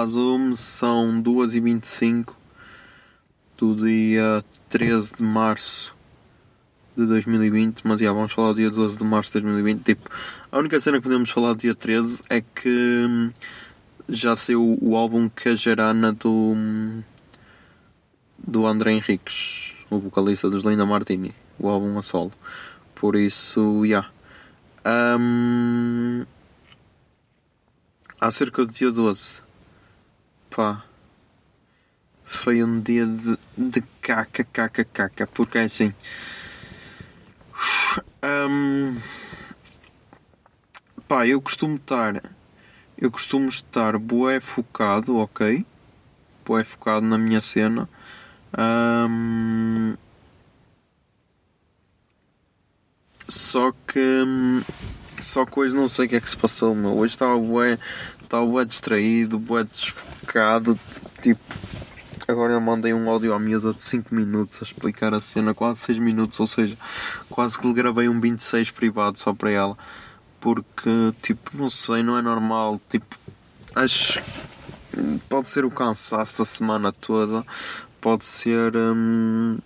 Olá, Zoom, são 2h25 do dia 13 de março de 2020, mas já vamos falar do dia 12 de março de 2020. Tipo, a única cena que podemos falar do dia 13 é que hum, já saiu o álbum Cajarana do, hum, do André Henriques, o vocalista dos Linda Martini, o álbum a solo. Por isso, já. Hum, acerca do dia 12 pá, foi um dia de, de caca, caca, caca, porque é assim. hum, pá, eu costumo estar, eu costumo estar bué focado, ok? Bué focado na minha cena. só que só que hoje não sei o que é que se passou, meu. Hoje estava bué, estava bué distraído, bué desfocado, tipo. Agora eu mandei um áudio à miúda de 5 minutos a explicar a cena, quase 6 minutos, ou seja, quase que lhe gravei um 26 privado só para ela. Porque, tipo, não sei, não é normal, tipo, acho. Pode ser o cansaço da semana toda, pode ser. hum,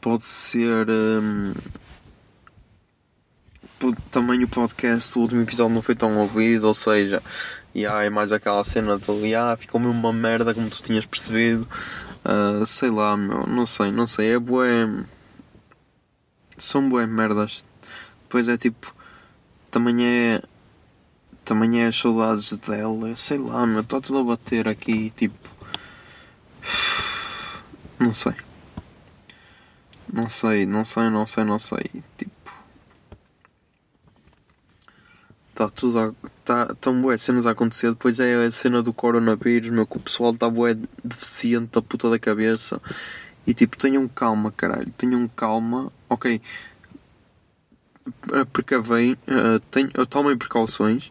pode ser. hum, também o podcast, o último episódio não foi tão ouvido, ou seja, yeah, é mais aquela cena do yeah, ficou mesmo uma merda como tu tinhas percebido. Ah, sei lá, meu, não sei, não sei, é bué. São bué merdas. Depois é tipo, também é. Também é as saudades dela, sei lá, meu, está tudo a bater aqui, tipo. Não sei. Não sei, não sei, não sei, não sei. Tipo. Está tudo a. Tá, tão bué cenas a acontecer. Depois é a cena do coronavírus, meu, que o pessoal está bué deficiente da puta da cabeça. E tipo, tenham calma, caralho. Tenham calma. Ok. Precavem. Uh, tenham, tomem precauções.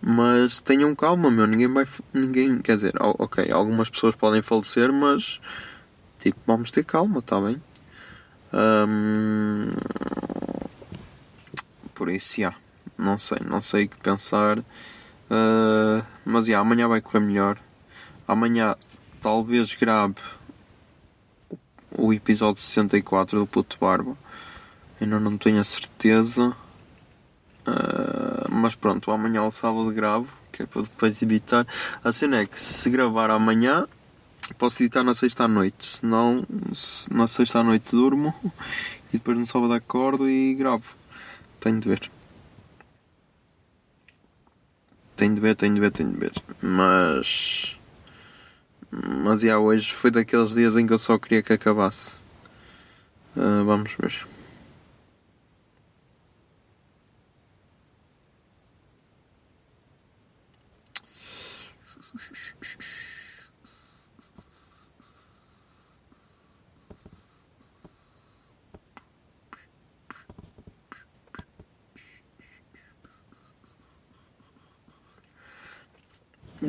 Mas tenham calma, meu. Ninguém vai. Ninguém. Quer dizer, ok. Algumas pessoas podem falecer, mas. Tipo, vamos ter calma, está bem? Ahm, por isso, já. Não sei, não sei o que pensar. Ah, mas já, amanhã vai correr melhor. Amanhã talvez grave o, o episódio 64 do Puto Barba. Ainda não tenho a certeza. Ah, mas pronto, amanhã ao sábado gravo, que é para depois editar. A cena é que se gravar amanhã, posso editar na sexta à noite. Se não, na sexta à noite durmo e depois no sábado acordo e gravo. Tenho de ver. Tenho de ver, tenho de ver, tenho de ver. Mas. Mas já hoje foi daqueles dias em que eu só queria que acabasse. Ah, vamos ver.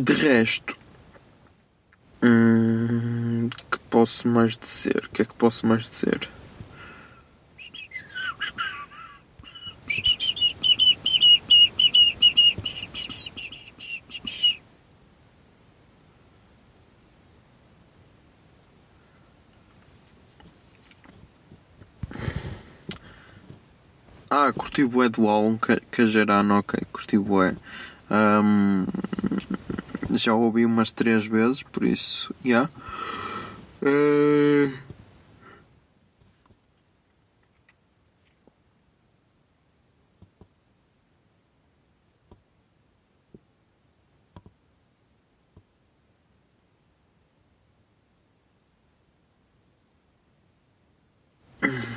De resto. Hum, que posso mais dizer? O que é que posso mais dizer? Ah, curti bué do álbum Cajarano, ok, curti bué. Ahm, já ouvi umas três vezes, por isso, já. Yeah. Uh...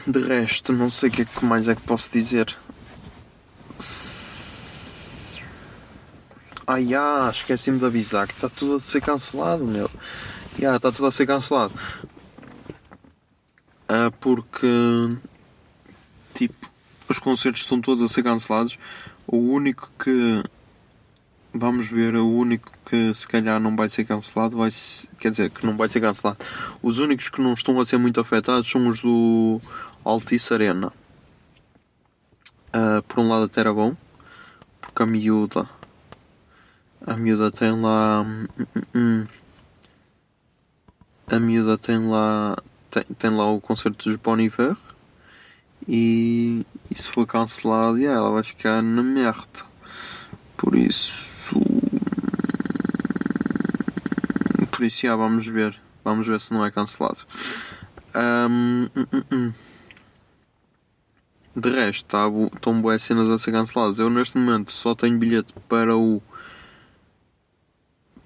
De resto, não sei o que, é mais é que posso dizer. Ah, esqueci-me de avisar que está tudo a ser cancelado, meu. Já, está tudo a ser cancelado. Ah, porque, tipo, os concertos estão todos a ser cancelados. O único que, vamos ver, o único que se calhar não vai ser cancelado, vai quer dizer, que não vai ser cancelado. Os únicos que não estão a ser muito afetados são os do Altice Arena. Uh, por um lado até era bom, porque a miúda, a miúda tem lá, hum, hum, hum, a miúda tem lá, tem, tem lá o concerto dos Bon Iver e, e se for cancelado, yeah, ela vai ficar na merda. Por isso, por isso, yeah, vamos ver, vamos ver se não é cancelado. Um. De resto, tá, estão boas cenas a ser canceladas. Eu neste momento só tenho bilhete para o.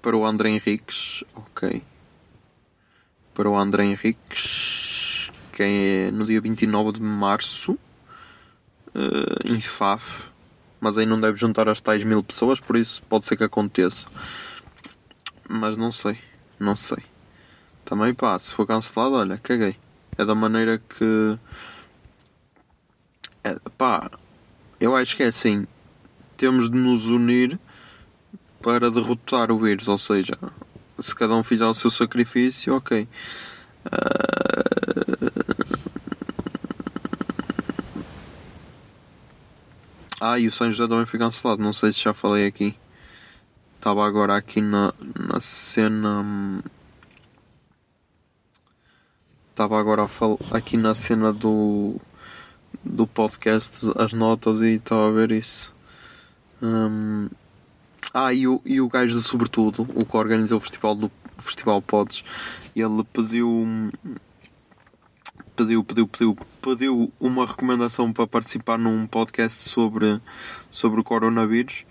Para o André Henriques, ok. Para o André Henriques, que é no dia 29 de março, uh, em Faf. Mas aí não deve juntar as tais mil pessoas, por isso pode ser que aconteça. Mas não sei, não sei. Também pá, se for cancelado, olha, caguei. É da maneira que é, pá, eu acho que é assim. Temos de nos unir para derrotar o vírus, ou seja, se cada um fizer o seu sacrifício, ok. Uh... Ah, e o São José também foi cancelado, não sei se já falei aqui. Estava agora aqui na, na cena. Estava agora aqui na cena do do podcast, as notas e estava a ver isso. Um, ah, e o, e o gajo de Sobretudo, o que organizou o festival do Festival Pods, ele pediu. Pediu, pediu, pediu, pediu uma recomendação para participar num podcast sobre, sobre o coronavírus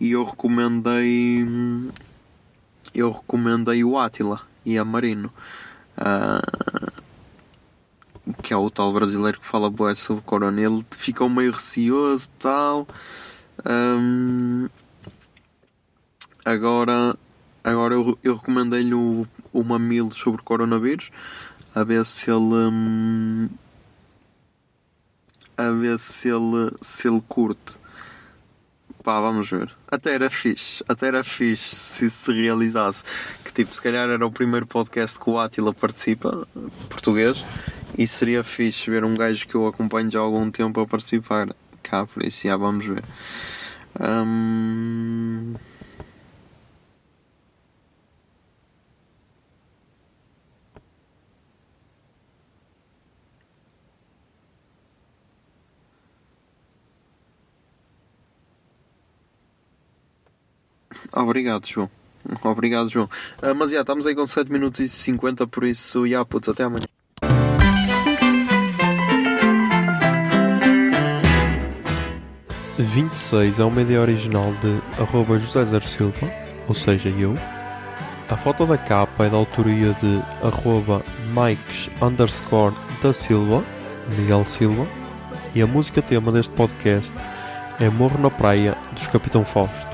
e eu recomendei eu recomendei o Atila e a Marino. Uh, que é o tal brasileiro que fala boé sobre o corona, ele ficou meio receoso tal. Um, agora, agora eu, eu recomendei-lhe o, mamilo sobre coronavírus, a ver se ele. Um, a ver se ele, se ele curte. Pá, vamos ver. Até era fixe, até era fixe se se realizasse. Que tipo, se calhar era o primeiro podcast que o Atila participa, português, e seria fixe ver um gajo que eu acompanho já há algum tempo a participar cá, por isso já vamos ver. Obrigado, João. Obrigado, João. Uh, mas já, estamos aí com 7 minutos e 50, por isso, já, putz, até amanhã. 26 é uma ideia original de arroba José Zer Silva, ou seja, eu. A foto da capa é da autoria de arroba Mikes underscore da Silva, Miguel Silva. E a música tema deste podcast é Morro na Praia, dos Capitão Fausto.